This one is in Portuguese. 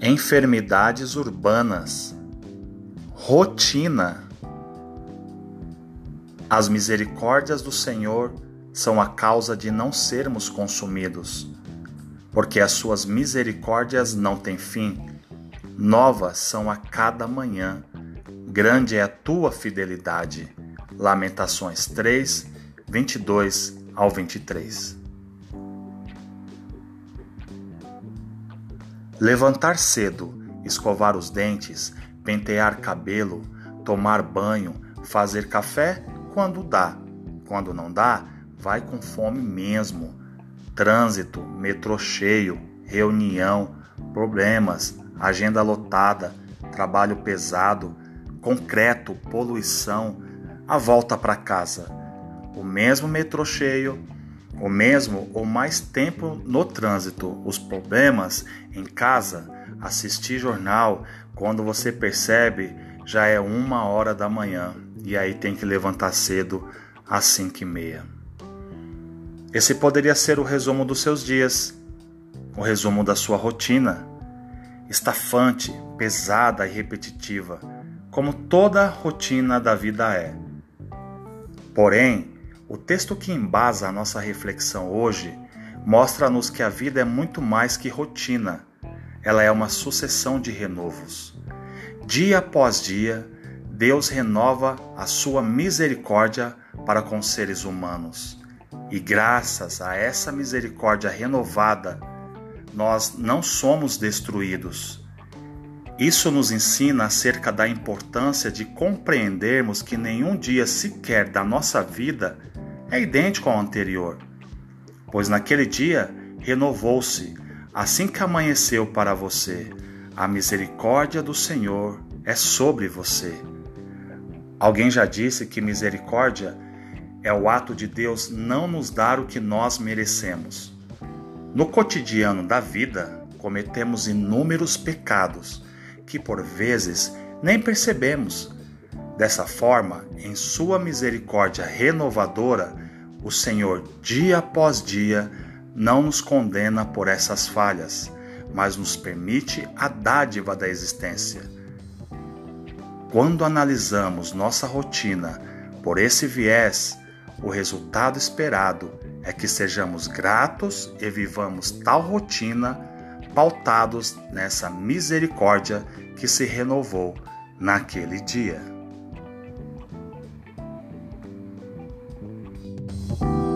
enfermidades urbanas, rotina. As misericórdias do Senhor são a causa de não sermos consumidos, porque as suas misericórdias não têm fim. Novas são a cada manhã. Grande é a tua fidelidade. Lamentações 3, 22 ao 23. Levantar cedo, escovar os dentes, pentear cabelo, tomar banho, fazer café quando dá. Quando não dá, vai com fome mesmo. Trânsito, metrô cheio, reunião, problemas, agenda lotada, trabalho pesado, concreto, poluição, a volta para casa. O mesmo metrô cheio, o mesmo ou mais tempo no trânsito, os problemas em casa, assistir jornal, quando você percebe já é uma hora da manhã e aí tem que levantar cedo às cinco e meia. Esse poderia ser o resumo dos seus dias, o resumo da sua rotina, estafante, pesada e repetitiva, como toda rotina da vida é. Porém, o texto que embasa a nossa reflexão hoje mostra-nos que a vida é muito mais que rotina, ela é uma sucessão de renovos. Dia após dia, Deus renova a sua misericórdia para com os seres humanos. E graças a essa misericórdia renovada, nós não somos destruídos. Isso nos ensina acerca da importância de compreendermos que nenhum dia sequer da nossa vida é idêntico ao anterior, pois naquele dia renovou-se, assim que amanheceu para você, a misericórdia do Senhor é sobre você. Alguém já disse que misericórdia é o ato de Deus não nos dar o que nós merecemos. No cotidiano da vida, cometemos inúmeros pecados que por vezes nem percebemos Dessa forma, em Sua misericórdia renovadora, o Senhor, dia após dia, não nos condena por essas falhas, mas nos permite a dádiva da existência. Quando analisamos nossa rotina por esse viés, o resultado esperado é que sejamos gratos e vivamos tal rotina pautados nessa misericórdia que se renovou naquele dia. you